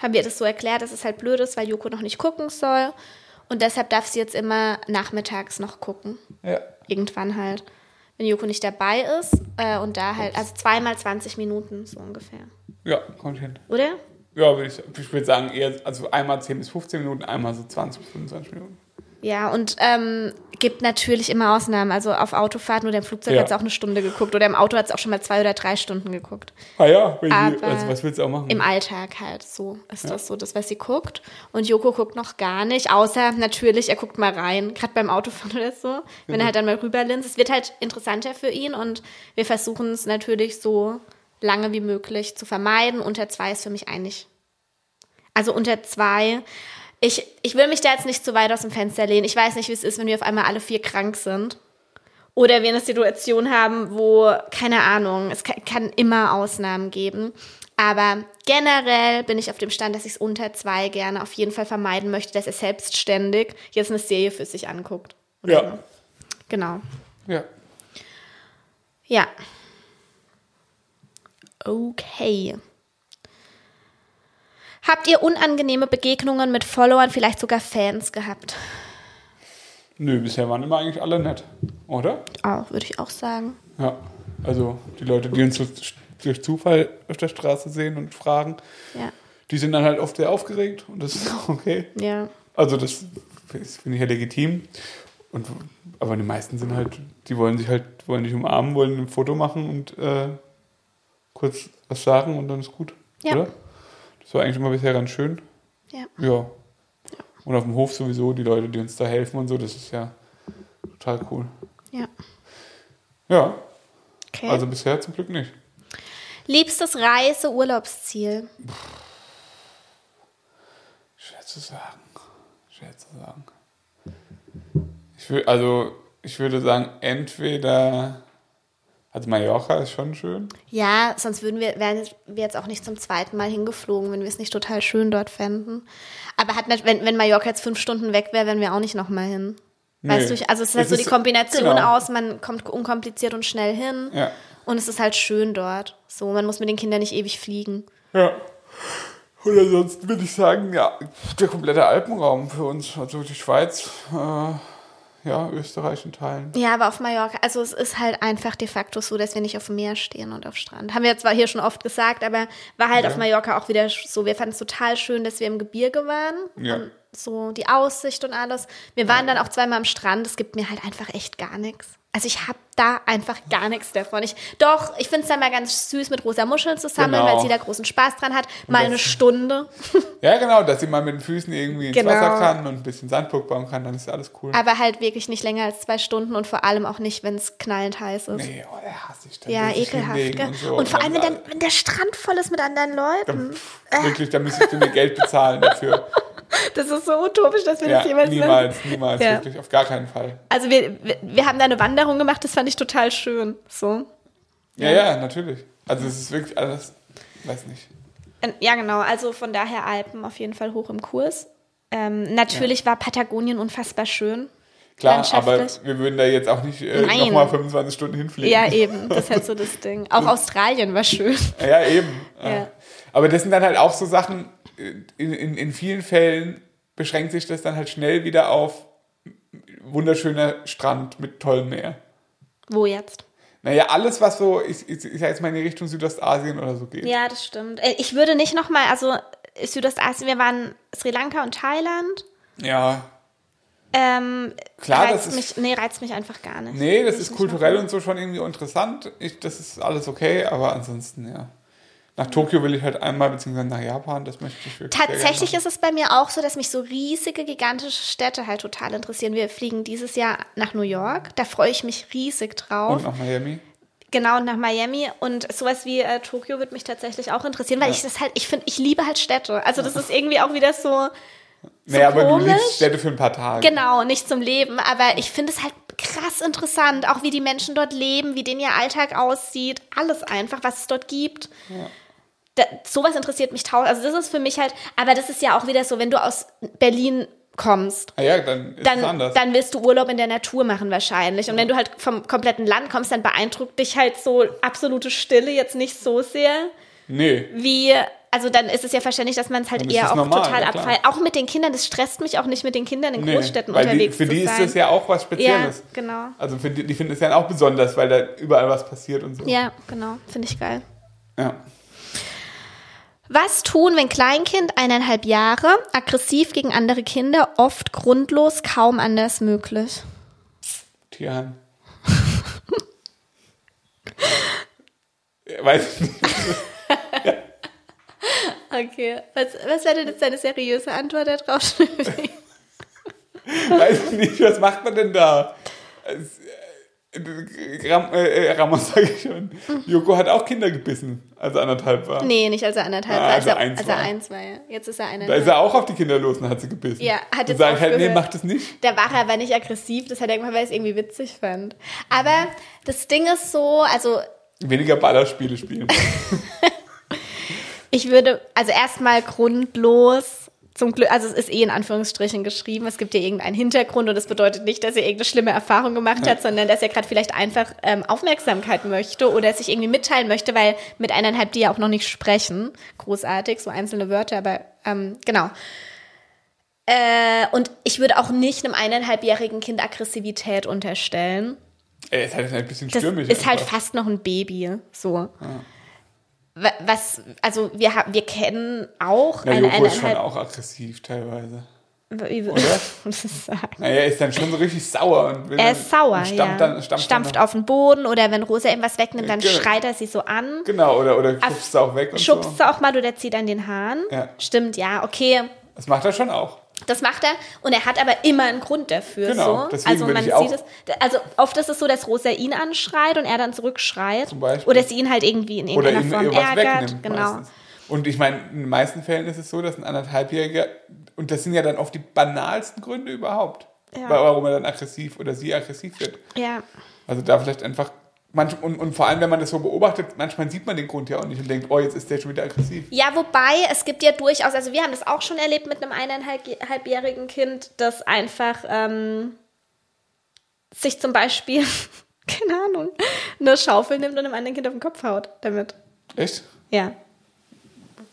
haben wir das so erklärt, dass es halt blöd ist, weil Joko noch nicht gucken soll. Und deshalb darf sie jetzt immer nachmittags noch gucken. Ja. Irgendwann halt. Wenn Joko nicht dabei ist. Äh, und da halt, also zweimal 20 Minuten so ungefähr. Ja, kommt hin. Oder? Ja, würde ich, ich würde sagen, eher, also einmal 10 bis 15 Minuten, einmal so 20 bis 25 Minuten. Ja, und ähm, gibt natürlich immer Ausnahmen. Also auf Autofahrten oder im Flugzeug Ja. hat es auch eine Stunde geguckt. Oder im Auto hat es auch schon mal zwei oder drei Stunden geguckt. Ah ja, die, also was willst du auch machen? Im Alltag halt so ist das so, das, was sie guckt. Und Joko guckt noch gar nicht, außer natürlich, er guckt mal rein, gerade beim Autofahren oder so, wenn er halt dann mal rüberlinst. Es wird halt interessanter für ihn und wir versuchen es natürlich so lange wie möglich zu vermeiden. Unter zwei ist für mich eigentlich. Also unter zwei. Ich, ich will mich da jetzt nicht zu weit aus dem Fenster lehnen. Ich weiß nicht, wie es ist, wenn wir auf einmal alle vier krank sind. Oder wir eine Situation haben, wo, keine Ahnung, es kann, kann immer Ausnahmen geben. Aber generell bin ich auf dem Stand, dass ich es unter zwei gerne auf jeden Fall vermeiden möchte, dass er selbstständig jetzt eine Serie für sich anguckt. Ja. so. Genau. Ja. Ja. Okay. Habt ihr unangenehme Begegnungen mit Followern, vielleicht sogar Fans gehabt? Nö, bisher waren immer eigentlich alle nett, oder? Auch, würde ich auch sagen. Ja. Also die Leute, die uns durch Zufall auf der Straße sehen und fragen, Ja. die sind dann halt oft sehr aufgeregt und das ist auch okay. Ja. Also das, das finde ich ja legitim. Und, aber die meisten sind halt, die wollen sich halt, wollen dich umarmen, wollen ein Foto machen und äh, kurz was sagen und dann ist gut. Ja. Oder? Das war eigentlich immer bisher ganz schön. Ja. Ja. Und auf dem Hof sowieso, die Leute, die uns da helfen und so, das ist ja total cool. Ja. Ja, Okay. also bisher zum Glück nicht. Liebstes Reise-Urlaubsziel? Schwer zu sagen. Schwer zu sagen. Ich will, also, ich würde sagen, entweder. Also Mallorca ist schon schön. Ja, sonst würden wir, wären wir jetzt auch nicht zum zweiten Mal hingeflogen, wenn wir es nicht total schön dort fänden. Aber hat nicht, wenn, wenn Mallorca jetzt fünf Stunden weg wäre, wären wir auch nicht nochmal hin. Weißt Nee. du, also es ist halt Es so ist- die Kombination genau. aus, man kommt unkompliziert und schnell hin. Ja. Und es ist halt schön dort. So, man muss mit den Kindern nicht ewig fliegen. Ja. Und ansonsten würde ich sagen, ja, der komplette Alpenraum für uns, also die Schweiz, äh, ja, Österreich in Teilen. Ja, aber auf Mallorca, also es ist halt einfach de facto so, dass wir nicht auf dem Meer stehen und auf Strand. Haben wir zwar hier schon oft gesagt, aber war halt Ja. auf Mallorca auch wieder so. Wir fanden es total schön, dass wir im Gebirge waren. Ja. Und so die Aussicht und alles. Wir waren dann auch zweimal am Strand. Es gibt mir halt einfach echt gar nichts. Also ich habe da einfach gar nichts davon. Ich, doch, ich finde es dann mal ganz süß, mit rosa Muscheln zu sammeln, Genau. weil sie da großen Spaß dran hat. Mal eine Stunde. Ja, genau, dass sie mal mit den Füßen irgendwie ins Genau. Wasser kann und ein bisschen Sandburg bauen kann, dann ist alles cool. Aber halt wirklich nicht länger als zwei Stunden und vor allem auch nicht, wenn es knallend heiß ist. nee, oh, der hasse ich dann. Ja, ekelhaft. Und, so. Und vor allem, wenn dann- der, wenn der Strand voll ist mit anderen Leuten. dann, pff, Wirklich, da müsstest du mir Geld bezahlen dafür. Das ist so utopisch, dass wir Ja, das jemals machen. niemals, niemals, Ja. wirklich, auf gar keinen Fall. Also wir, wir, wir haben da eine Wanderung gemacht, das fand ich total schön. So. Ja, ja, natürlich. Also es ist wirklich alles, weiß nicht. Ja, genau. Also von daher Alpen auf jeden Fall hoch im Kurs. Ähm, natürlich war Patagonien unfassbar schön. Klar, aber wir würden da jetzt auch nicht äh, nochmal 25 Stunden hinfliegen. Ja, eben. Das ist halt so das Ding. Auch Australien war schön. Ja, eben. Ja. Ja. Aber das sind dann halt auch so Sachen, in, in, in vielen Fällen beschränkt sich das dann halt schnell wieder auf wunderschöner Strand mit tollem Meer. Wo jetzt? Naja, alles, was so, ich, ich, ich sag jetzt mal in die Richtung Südostasien oder so geht. Ja, das stimmt. Äh, Ich würde nicht nochmal, also Südostasien, wir waren Sri Lanka und Thailand. Ja. Ähm, Klar, reizt das ist- mich, nee, reizt mich einfach gar nicht. Nee, das ist kulturell und so schon irgendwie interessant. Ich, das ist alles okay, aber ansonsten, ja. Nach Tokio will ich halt einmal, beziehungsweise nach Japan, das möchte ich wirklich. Tatsächlich ist es bei mir auch so, dass mich so riesige, gigantische Städte halt total interessieren. Wir fliegen dieses Jahr nach New York. Da freue ich mich riesig drauf. Und nach Miami. Genau, und nach Miami. Und sowas wie äh, Tokio wird mich tatsächlich auch interessieren, weil Ja. ich das halt, ich finde, ich liebe halt Städte. Also das ist irgendwie auch wieder so, naja, aber du komisch. liebst Städte für ein paar Tage. genau, nicht zum Leben. Aber ich finde es halt krass interessant, auch wie die Menschen dort leben, wie denen ihr Alltag aussieht. Alles einfach, was es dort gibt. Da, sowas interessiert mich tausend. Also das ist für mich halt, aber das ist ja auch wieder so, wenn du aus Berlin kommst, Ah ja, dann ist es dann, anders. dann willst du Urlaub in der Natur machen wahrscheinlich. Und wenn du halt vom kompletten Land kommst, dann beeindruckt dich halt so absolute Stille jetzt nicht so sehr, nee. wie, also dann ist es ja verständlich, dass man es halt Dann ist eher es auch normal, total ja, abfeiert. Auch mit den Kindern, das stresst mich auch nicht mit den Kindern in nee. Großstädten Weil die, unterwegs für zu die sein. ist das ja auch was ja, Spezielles. genau. Also für die, die finden es ja auch besonders, weil da überall was passiert und so. Ja, genau. Finde ich geil. Ja. Was tun, wenn Kleinkind eineinhalb Jahre aggressiv gegen andere Kinder, oft grundlos, kaum anders möglich? Tierheim. Weiß ich nicht. Okay. Was, was wäre denn jetzt deine seriöse Antwort darauf? Weiß ich nicht, was macht man denn da? Es, äh, Ram, äh, Ramos sage ich schon. Joko hat auch Kinder gebissen, als er anderthalb war. nee, nicht als er anderthalb Ah, war, als als, er eins als er war. eins war. Ja. Jetzt ist er Da eineinhalb. ist er auch auf die Kinder los und hat sie gebissen. Ja, hat Da jetzt sag ich halt, nee, aufgehört. mach das nicht. Da war er aber nicht aggressiv, das hat er gemacht, weil er es irgendwie witzig fand. Aber das Ding ist so, also Weniger Ballerspiele spielen. ich würde, also erstmal grundlos, zum Glück, also es ist eh in Anführungsstrichen geschrieben, es gibt ja irgendeinen Hintergrund und das bedeutet nicht, dass er irgendeine schlimme Erfahrung gemacht hat, sondern dass er gerade vielleicht einfach ähm, Aufmerksamkeit möchte oder sich irgendwie mitteilen möchte, weil mit eineinhalb die ja auch noch nicht sprechen. Großartig, so einzelne Wörter, aber ähm, genau. Äh, und ich würde auch nicht einem eineinhalbjährigen Kind Aggressivität unterstellen. Er ist halt ein bisschen Das stürmisch. ist halt einfach. fast noch ein Baby, so. Wa- Was, also wir, haben, wir kennen auch Na, eine Joko ist schon auch aggressiv teilweise. Oder? Naja, er ist dann schon so richtig sauer. Und will Er dann- ist sauer, und stampft ja. Dann, stampft, Stampft dann auf den Boden oder wenn Rosa ihm was wegnimmt, dann Genau. schreit er sie so an. Genau, oder, oder schubst sie auch weg und Schubst so. sie auch mal oder zieht an den Haaren. Ja. Stimmt, ja, okay. Das macht er schon auch. Das macht er und er hat aber immer einen Grund dafür. Genau, so. Also man sieht es. Also oft ist es so, dass Rosa ihn anschreit und er dann zurückschreit. Zum Beispiel. Oder sie ihn halt irgendwie in irgendeiner Form ärgert. wegnimmt. Genau. Meistens. Und ich meine, in den meisten Fällen ist es so, dass ein anderthalbjähriger, und das sind ja dann oft die banalsten Gründe überhaupt, Ja. warum er dann aggressiv oder sie aggressiv wird. Ja. Also da vielleicht einfach, manch, und, und vor allem, wenn man das so beobachtet, manchmal sieht man den Grund ja auch nicht und denkt, oh, jetzt ist der schon wieder aggressiv. Ja, wobei es gibt ja durchaus, also wir haben das auch schon erlebt mit einem eineinhalbjährigen Kind, das einfach ähm, sich zum Beispiel, keine Ahnung, eine Schaufel nimmt und einem anderen Kind auf den Kopf haut damit. Echt? Ja.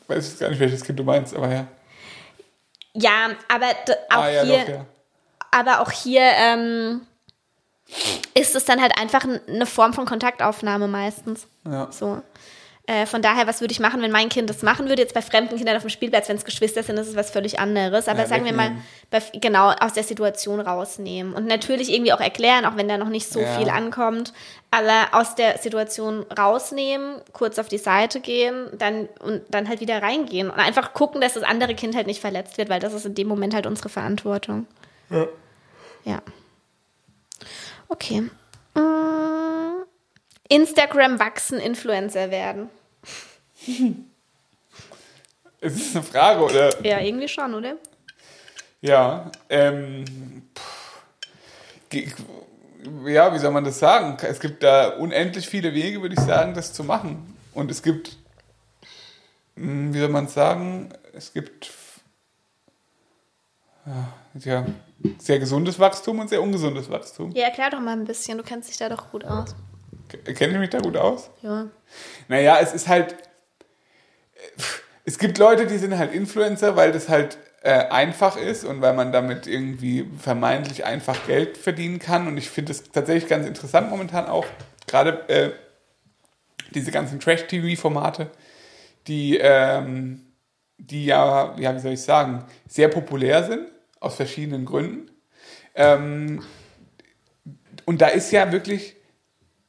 Weiß jetzt gar nicht, welches Kind du meinst, aber ja. Ja, aber auch ah, ja, hier, doch, ja. aber auch hier ähm, ist es dann halt einfach eine Form von Kontaktaufnahme meistens. Ja. So. Äh, von daher, was würde ich machen, wenn mein Kind das machen würde? Jetzt bei fremden Kindern auf dem Spielplatz, wenn es Geschwister sind, ist es was völlig anderes. Aber Ja, sagen wir mal, wegnehmen. bei, genau aus der Situation rausnehmen. Und natürlich irgendwie auch erklären, auch wenn da noch nicht so Ja. viel ankommt. Aber aus der Situation rausnehmen, kurz auf die Seite gehen, dann und dann halt wieder reingehen. Und einfach gucken, dass das andere Kind halt nicht verletzt wird, weil das ist in dem Moment halt unsere Verantwortung. Ja. Ja. Okay. Mm, Instagram wachsen, Influencer werden. Es ist eine Frage, oder? Ja, irgendwie schon, oder? Ja, ähm, ja, wie soll man das sagen? Es gibt da unendlich viele Wege, würde ich sagen, das zu machen. Und es gibt, hm, wie soll man es sagen, es gibt ja, ja, sehr gesundes Wachstum und sehr ungesundes Wachstum. Ja, erklär doch mal ein bisschen. Du kennst dich da doch gut aus. Kenne ich mich da gut aus? Ja. Naja, es ist halt. Es gibt Leute, die sind halt Influencer, weil das halt äh, einfach ist und weil man damit irgendwie vermeintlich einfach Geld verdienen kann. Und ich finde es tatsächlich ganz interessant momentan auch, gerade äh, diese ganzen Trash-TV-Formate, die, ähm, die ja, ja, wie soll ich sagen, sehr populär sind, aus verschiedenen Gründen. Ähm, und da ist ja wirklich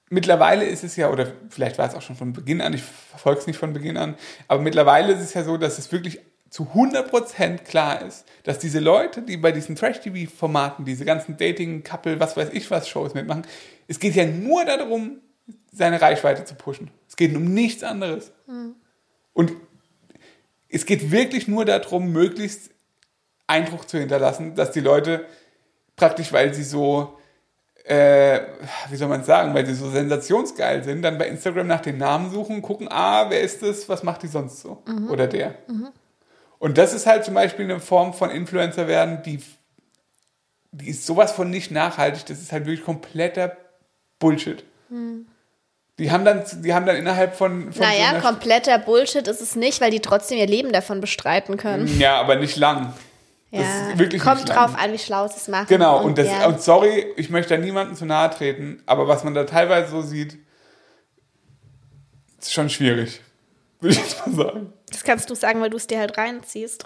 mittlerweile ist es ja, oder vielleicht war es auch schon von Beginn an, ich verfolge es nicht von Beginn an, aber mittlerweile ist es ja so, dass es wirklich zu 100% klar ist, dass diese Leute, die bei diesen Trash-TV-Formaten, diese ganzen Dating-Couple, was weiß ich was, Shows mitmachen, es geht ja nur darum, seine Reichweite zu pushen. Es geht um nichts anderes. Und es geht wirklich nur darum, möglichst Eindruck zu hinterlassen, dass die Leute praktisch, weil sie so äh, wie soll man sagen, weil sie so sensationsgeil sind, dann bei Instagram nach den Namen suchen gucken, ah, wer ist das, was macht die sonst so? Oder der. Und das ist halt zum Beispiel eine Form von Influencer werden, die, die ist sowas von nicht nachhaltig, das ist halt wirklich kompletter Bullshit. Die haben dann, die haben dann innerhalb von, von Naja, so kompletter Bullshit ist es nicht, weil die trotzdem ihr Leben davon bestreiten können. ja, aber nicht lang. Ja, kommt drauf an, wie schlau es machen. Genau, und, das, ja. und sorry, ich möchte da niemandem zu nahe treten, aber was man da teilweise so sieht, ist schon schwierig. Würde ich jetzt mal sagen. das kannst du sagen, weil du es dir halt reinziehst.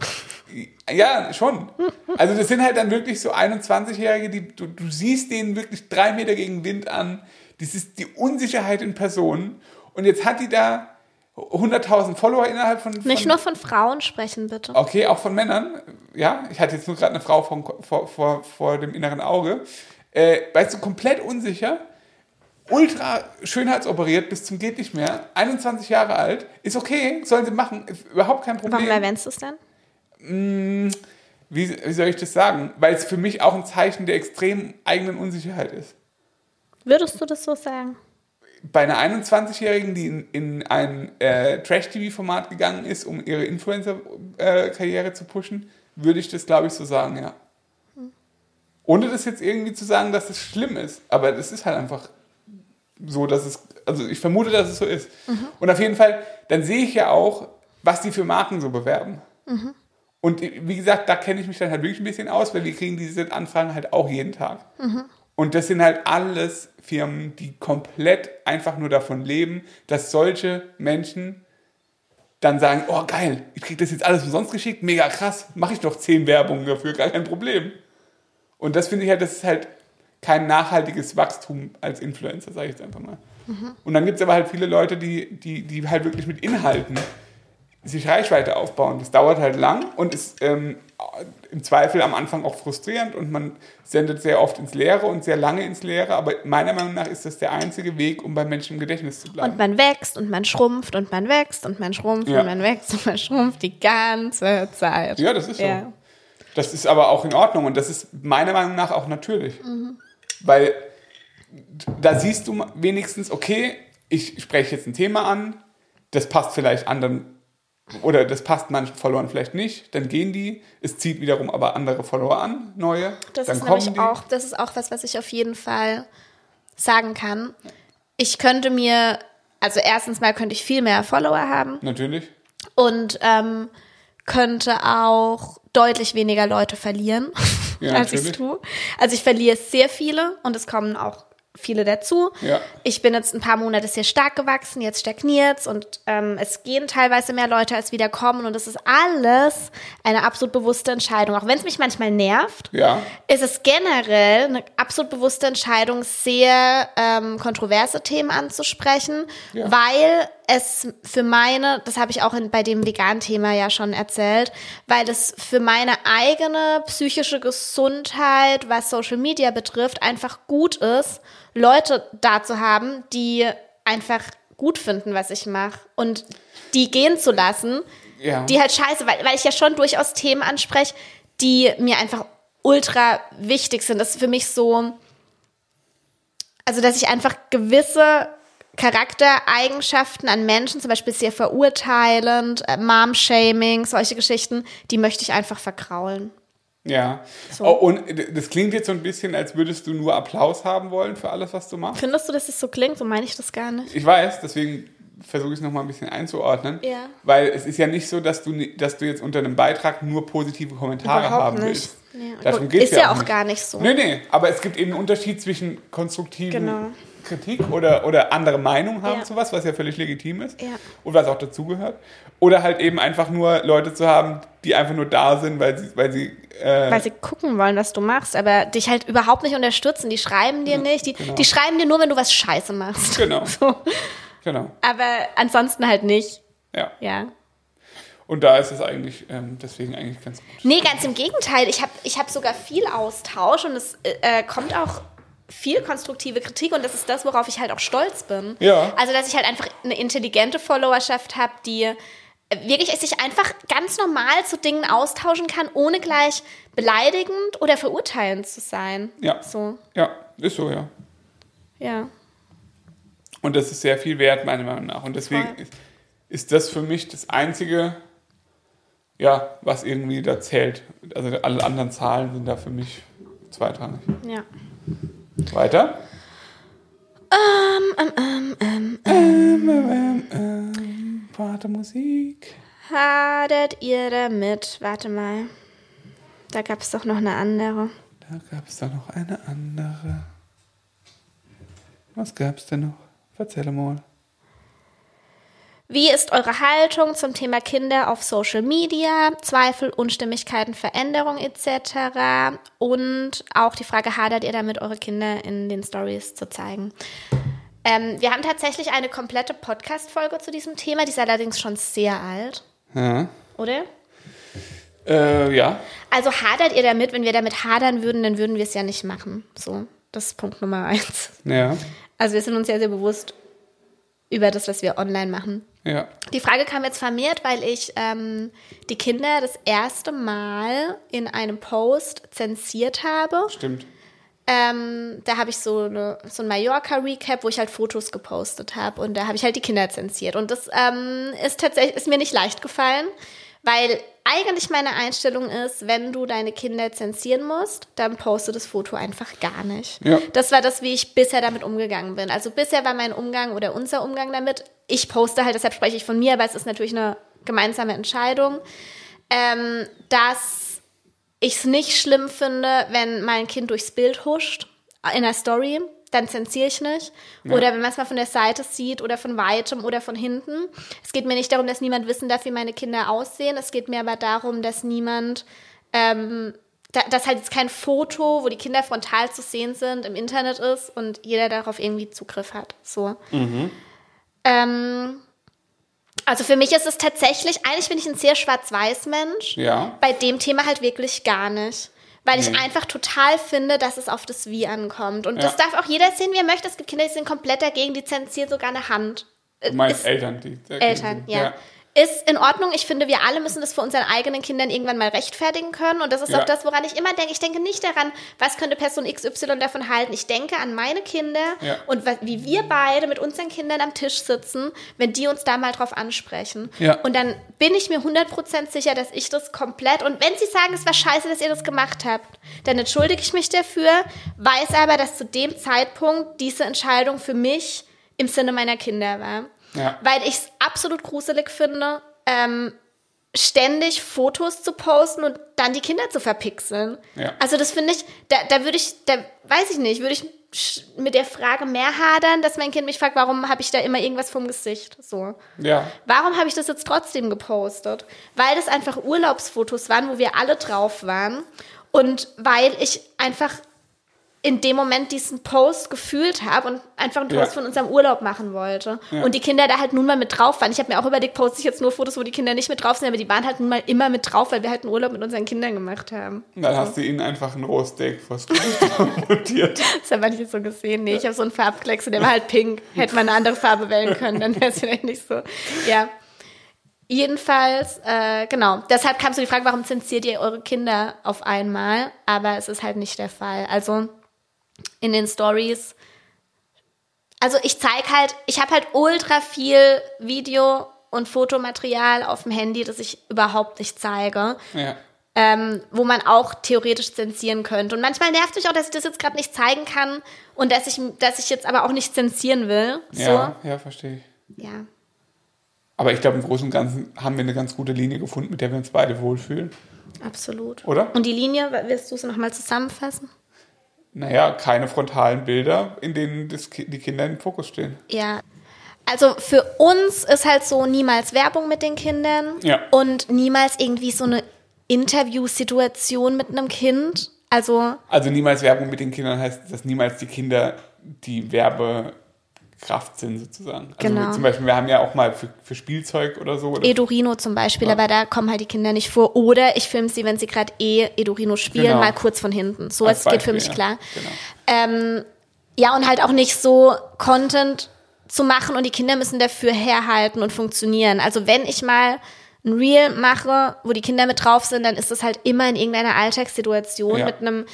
Ja, schon. Also das sind halt dann wirklich so 21-Jährige, die du, du siehst denen wirklich drei Meter gegen Wind an. Das ist die Unsicherheit in Person. Und jetzt hat die da 100.000 Follower innerhalb von... von Nicht nur von Frauen sprechen, bitte. Okay, auch von Männern. Ja, ich hatte jetzt nur gerade eine Frau vor, vor, vor, vor dem inneren Auge. Äh, weißt du, komplett unsicher, ultra schönheitsoperiert bis zum geht nicht mehr, 21 Jahre alt, ist okay, sollen sie machen, überhaupt kein Warum Problem. erwähnst du es denn? Wie, wie soll ich das sagen? Weil es für mich auch ein Zeichen der extremen eigenen Unsicherheit ist. Würdest du das so sagen? Bei einer 21-Jährigen, die in, in ein äh, Trash-TV-Format gegangen ist, um ihre Influencer-Karriere zu pushen, würde ich das, glaube ich, so sagen, ja. Ohne das jetzt irgendwie zu sagen, dass das schlimm ist. Aber das ist halt einfach so, dass es, also ich vermute, dass es so ist. Und auf jeden Fall, dann sehe ich ja auch, was die für Marken so bewerben. Und wie gesagt, da kenne ich mich dann halt wirklich ein bisschen aus, weil wir kriegen diese Anfragen halt auch jeden Tag. Und das sind halt alles Firmen, die komplett einfach nur davon leben, dass solche Menschen dann sagen, oh geil, ich kriege das jetzt alles umsonst geschickt, mega krass, mache ich doch zehn Werbungen dafür, gar kein Problem. Und das finde ich halt, das ist halt kein nachhaltiges Wachstum als Influencer, sage ich jetzt einfach mal. Und dann gibt es aber halt viele Leute, die, die, die halt wirklich mit Inhalten sich Reichweite aufbauen. Das dauert halt lang und ist ähm, im Zweifel am Anfang auch frustrierend und man sendet sehr oft ins Leere und sehr lange ins Leere, aber meiner Meinung nach ist das der einzige Weg, um bei Menschen im Gedächtnis zu bleiben. Und man wächst und man schrumpft und man wächst und man schrumpft Ja. und man wächst und man schrumpft die ganze Zeit. Ja, das ist so. Ja. Das ist aber auch in Ordnung und das ist meiner Meinung nach auch natürlich. Weil da siehst du wenigstens, okay, ich spreche jetzt ein Thema an, das passt vielleicht anderen oder das passt manchen Followern vielleicht nicht, dann gehen die, es zieht wiederum aber andere Follower an, neue, Das dann ist kommen nämlich die. auch, das ist auch was, was ich auf jeden Fall sagen kann. Ich könnte mir, also erstens mal könnte ich viel mehr Follower haben Natürlich. und ähm, könnte auch deutlich weniger Leute verlieren. Ja, als ich es tue. Also ich verliere sehr viele und es kommen auch viele dazu. Ja. Ich bin jetzt ein paar Monate sehr stark gewachsen, jetzt stagniert's und ähm, es gehen teilweise mehr Leute, als wieder kommen und das ist alles eine absolut bewusste Entscheidung. Auch wenn es mich manchmal nervt, Ja. ist es generell eine absolut bewusste Entscheidung, sehr ähm, kontroverse Themen anzusprechen, Ja. weil es für meine, das habe ich auch in, bei dem Vegan-Thema ja schon erzählt, weil es für meine eigene psychische Gesundheit, was Social Media betrifft, einfach gut ist, Leute da zu haben, die einfach gut finden, was ich mache und die gehen zu lassen, Ja. die halt scheiße, weil, weil ich ja schon durchaus Themen anspreche, die mir einfach ultra wichtig sind. Das ist für mich so, also dass ich einfach gewisse Charaktereigenschaften an Menschen, zum Beispiel sehr verurteilend, äh, Mom-Shaming, solche Geschichten, die möchte ich einfach verkraulen. Ja. So. Oh, und das klingt jetzt so ein bisschen, als würdest du nur Applaus haben wollen für alles, was du machst. Findest du, dass es so klingt? So meine ich das gar nicht. Ich weiß, deswegen versuche ich es nochmal ein bisschen einzuordnen. Ja. Weil es ist ja nicht so, dass du, dass du jetzt unter einem Beitrag nur positive Kommentare haben willst. Ja. Darum geht's ist ja auch nicht. gar nicht so. Nee, nee, aber es gibt eben einen Unterschied zwischen konstruktiven Genau. Kritik oder, oder andere Meinung haben Ja. zu was, was ja völlig legitim ist Ja. und was auch dazugehört. Oder halt eben einfach nur Leute zu haben, die einfach nur da sind, weil sie, weil sie äh, Weil sie gucken wollen, was du machst, aber dich halt überhaupt nicht unterstützen. Die schreiben dir nicht. Die, genau. die schreiben dir nur, wenn du was Scheiße machst. Genau. So. genau, Aber ansonsten halt nicht. ja. Ja. Und da ist es eigentlich ähm, deswegen eigentlich ganz gut. Nee, ganz im Gegenteil. Ich habe ich hab sogar viel Austausch und es äh, kommt auch viel konstruktive Kritik und das ist das, worauf ich halt auch stolz bin. Ja. Also, dass ich halt einfach eine intelligente Followerschaft habe, die äh, wirklich sich einfach ganz normal zu Dingen austauschen kann, ohne gleich beleidigend oder verurteilend zu sein. Ja. So, Ja, ist so, ja. ja. Und das ist sehr viel wert, meiner Meinung nach. Und deswegen ist, ist das für mich das Einzige, ja, was irgendwie da zählt. Also alle anderen Zahlen sind da für mich zweitrangig. Ja. Weiter? Warte, Musik. Hadert ihr damit? Warte mal. Da gab es doch noch eine andere. Da gab es da noch eine andere. Was gab es denn noch? Erzähl mal. Wie ist eure Haltung zum Thema Kinder auf Social Media? Zweifel, Unstimmigkeiten, Veränderung etc. Und auch die Frage, hadert ihr damit, eure Kinder in den Stories zu zeigen? Ähm, wir haben tatsächlich eine komplette Podcast-Folge zu diesem Thema, die ist allerdings schon sehr alt, Ja. oder? Äh, ja. Also hadert ihr damit, wenn wir damit hadern würden, dann würden wir es ja nicht machen. So, das ist Punkt Nummer eins. Ja. Also wir sind uns ja sehr bewusst über das, was wir online machen. Ja. Die Frage kam jetzt vermehrt, weil ich ähm, die Kinder das erste Mal in einem Post zensiert habe. Stimmt. Ähm, da habe ich so, eine, so ein Mallorca-Recap, wo ich halt Fotos gepostet habe und da habe ich halt die Kinder zensiert. Und das ähm, ist tatsächlich ist mir nicht leicht gefallen, weil eigentlich meine Einstellung ist, wenn du deine Kinder zensieren musst, dann poste das Foto einfach gar nicht. Ja. Das war das, wie ich bisher damit umgegangen bin. Also bisher war mein Umgang oder unser Umgang damit, ich poste halt, deshalb spreche ich von mir, aber es ist natürlich eine gemeinsame Entscheidung, ähm, dass ich es nicht schlimm finde, wenn mein Kind durchs Bild huscht in der Story, dann zensiere ich nicht. Oder wenn man es mal von der Seite sieht oder von weitem oder von hinten. Es geht mir nicht darum, dass niemand wissen darf, wie meine Kinder aussehen. Es geht mir aber darum, dass niemand, ähm, da, dass halt jetzt kein Foto, wo die Kinder frontal zu sehen sind, im Internet ist und jeder darauf irgendwie Zugriff hat. So. Ähm, also für mich ist es tatsächlich, eigentlich bin ich ein sehr schwarz-weiß Mensch Ja. bei dem Thema halt wirklich gar nicht. Weil ich Nee. einfach total finde, dass es auf das Wie ankommt. Und Ja. das darf auch jeder sehen, wie er möchte. Es gibt Kinder, die sind komplett dagegen, die zensieren sogar eine Hand. Du meinst Eltern, die Eltern, sind. ja. Ist in Ordnung. Ich finde, wir alle müssen das für unseren eigenen Kindern irgendwann mal rechtfertigen können. Und das ist Ja. auch das, woran ich immer denke. Ich denke nicht daran, was könnte Person XY davon halten. Ich denke an meine Kinder Ja. und wie wir beide mit unseren Kindern am Tisch sitzen, wenn die uns da mal drauf ansprechen. Ja. Und dann bin ich mir 100% sicher, dass ich das komplett, und wenn sie sagen, es war scheiße, dass ihr das gemacht habt, dann entschuldige ich mich dafür, weiß aber, dass zu dem Zeitpunkt diese Entscheidung für mich im Sinne meiner Kinder war. Ja. Weil ich es absolut gruselig finde, ähm, ständig Fotos zu posten und dann die Kinder zu verpixeln. Ja. Also das finde ich, da, da würde ich, da weiß ich nicht, würde ich mit der Frage mehr hadern, dass mein Kind mich fragt, warum habe ich da immer irgendwas vom Gesicht? So. Ja. Warum habe ich das jetzt trotzdem gepostet? Weil das einfach Urlaubsfotos waren, wo wir alle drauf waren. Und weil ich einfach in dem Moment diesen Post gefühlt habe und einfach einen Post Ja. von unserem Urlaub machen wollte. Ja. Und die Kinder da halt nun mal mit drauf waren. Ich habe mir auch überlegt, poste ich jetzt nur Fotos, wo die Kinder nicht mit drauf sind, aber die waren halt nun mal immer mit drauf, weil wir halt einen Urlaub mit unseren Kindern gemacht haben. Und dann hast du ihnen einfach ein Rohsteak vors montiert. Das habe ich nicht so gesehen. Nee, ich habe so einen Farbklecks der war halt pink. Hätte man eine andere Farbe wählen können, dann wäre es vielleicht nicht so. Ja. Jedenfalls, äh, genau. Deshalb kam so die Frage, warum zensiert ihr eure Kinder auf einmal? Aber es ist halt nicht der Fall. Also in den Stories. Also ich zeige halt, ich habe halt ultra viel Video und Fotomaterial auf dem Handy, das ich überhaupt nicht zeige Ja. ähm, wo man auch theoretisch zensieren könnte. Und manchmal nervt mich auch, dass ich das jetzt gerade nicht zeigen kann und dass ich, dass ich jetzt aber auch nicht zensieren will. So. Ja, ja, verstehe ich. ja. Aber ich glaube, im Großen und Ganzen haben wir eine ganz gute Linie gefunden, mit der wir uns beide wohlfühlen. Absolut. Oder? Und die Linie, willst du sie nochmal zusammenfassen? Naja, keine frontalen Bilder, in denen das, die Kinder im Fokus stehen. Ja. Also für uns ist halt so niemals Werbung mit den Kindern Ja. und niemals irgendwie so eine Interviewsituation mit einem Kind. Also Also niemals Werbung mit den Kindern heißt, dass niemals die Kinder die Werbekraft sind, sozusagen. Also Genau. zum Beispiel, wir haben ja auch mal für, für Spielzeug oder so. Oder Edorino zum Beispiel, aber da kommen halt die Kinder nicht vor. Oder ich filme sie, wenn sie gerade eh Edorino spielen, Genau. mal kurz von hinten. So was geht für mich ja. klar. Genau. Ähm, ja, und halt auch nicht so Content zu machen und die Kinder müssen dafür herhalten und funktionieren. Also wenn ich mal ein Reel mache, wo die Kinder mit drauf sind, dann ist das halt immer in irgendeiner Alltagssituation Ja. mit einem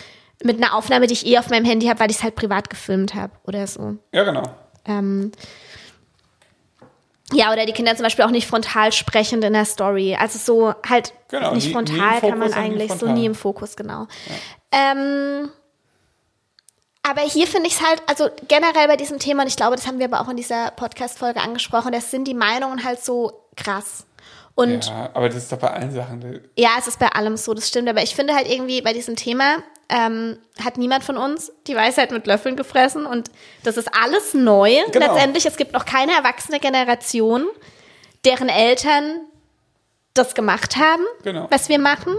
mit einer Aufnahme, die ich eh auf meinem Handy habe, weil ich es halt privat gefilmt habe oder so. Ja, genau. Ähm, ja, oder die Kinder zum Beispiel auch nicht frontal sprechend in der Story. Also so halt Genau, nicht nie- frontal nie kann man eigentlich, so nie im Fokus, genau. Ähm, aber hier finde ich es halt, also generell bei diesem Thema, und ich glaube, das haben wir aber auch in dieser Podcast-Folge angesprochen, das sind die Meinungen halt so krass. Und Ja, aber das ist doch bei allen Sachen. ja, es ist bei allem so, das stimmt. Aber ich finde halt irgendwie bei diesem Thema ähm, hat niemand von uns die Weisheit mit Löffeln gefressen und das ist alles neu. Genau. Letztendlich, es gibt noch keine erwachsene Generation, deren Eltern das gemacht haben, Genau. was wir machen.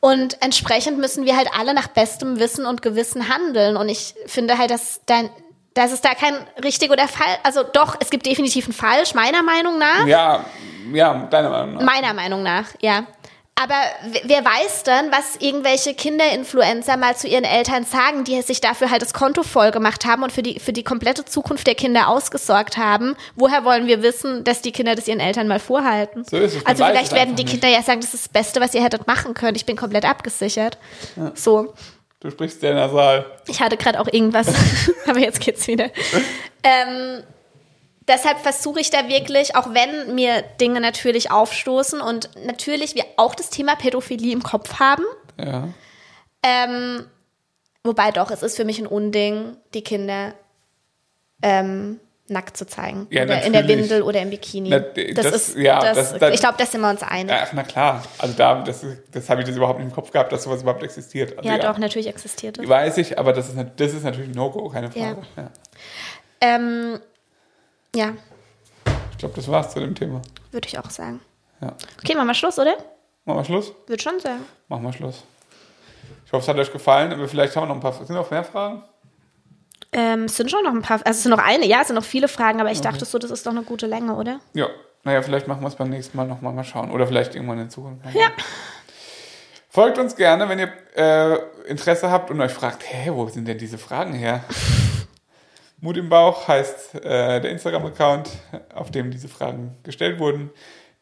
Und entsprechend müssen wir halt alle nach bestem Wissen und Gewissen handeln. Und ich finde halt, dass dann dass es da kein richtig oder falsch, also doch, es gibt definitiv ein falsch, meiner Meinung nach. Ja, ja, deiner Meinung nach. Meiner Meinung nach, ja. Aber wer weiß dann, was irgendwelche Kinderinfluencer mal zu ihren Eltern sagen, die sich dafür halt das Konto voll gemacht haben und für die, für die komplette Zukunft der Kinder ausgesorgt haben. Woher wollen wir wissen, dass die Kinder das ihren Eltern mal vorhalten? So ist es, Also vielleicht werden die nicht. Kinder ja sagen, das ist das Beste, was ihr hättet machen können. Ich bin komplett abgesichert. So. Du sprichst sehr nasal. Ich hatte gerade auch irgendwas, aber jetzt geht's wieder. Ähm, deshalb versuche ich da wirklich, auch wenn mir Dinge natürlich aufstoßen und natürlich wir auch das Thema Pädophilie im Kopf haben. Ja. Ähm, wobei doch, es ist für mich ein Unding, die Kinder ähm, nackt zu zeigen. Ja, oder in der. Windel oder im Bikini. Na, das, das- ist, ja, das, das- ich glaube, da sind wir uns einig. ja. Na klar. Also da, das, das habe ich das überhaupt nicht im Kopf gehabt, dass sowas überhaupt existiert. Also, ja, doch, natürlich existiert es. Weiß ich, aber das ist, das ist natürlich ein No-Go, keine Frage. Ja. Ähm, ja, Ich glaube, das war's zu dem Thema. würde ich auch sagen. Ja. Okay, machen wir Schluss, oder? Machen wir Schluss? Würde schon sagen. Machen wir Schluss. Ich hoffe, es hat euch gefallen, aber vielleicht haben wir noch ein paar. Sind noch mehr Fragen? Ähm, es sind schon noch ein paar, also es sind noch eine, ja, es sind noch viele Fragen, aber ich dachte so, das ist doch eine gute Länge, oder? Ja. Naja, vielleicht machen wir es beim nächsten Mal nochmal mal schauen. Oder vielleicht irgendwann in Zukunft. noch mal. Ja. Folgt uns gerne, wenn ihr äh, Interesse habt und euch fragt, hä, wo sind denn diese Fragen her? Mut im Bauch heißt äh, der Instagram-Account, auf dem diese Fragen gestellt wurden.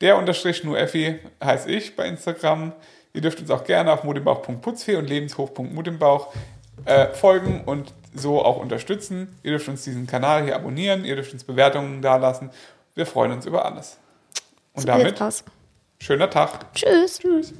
Der unterstrich nur Effi heißt ich bei Instagram. Ihr dürft uns auch gerne auf mutimbauch.putzfee und lebenshof.mutimbauch äh, folgen und so auch unterstützen. Ihr dürft uns diesen Kanal hier abonnieren, ihr dürft uns Bewertungen dalassen. Wir freuen uns über alles. Und So damit, schöner Tag. Tschüss. Tschüss.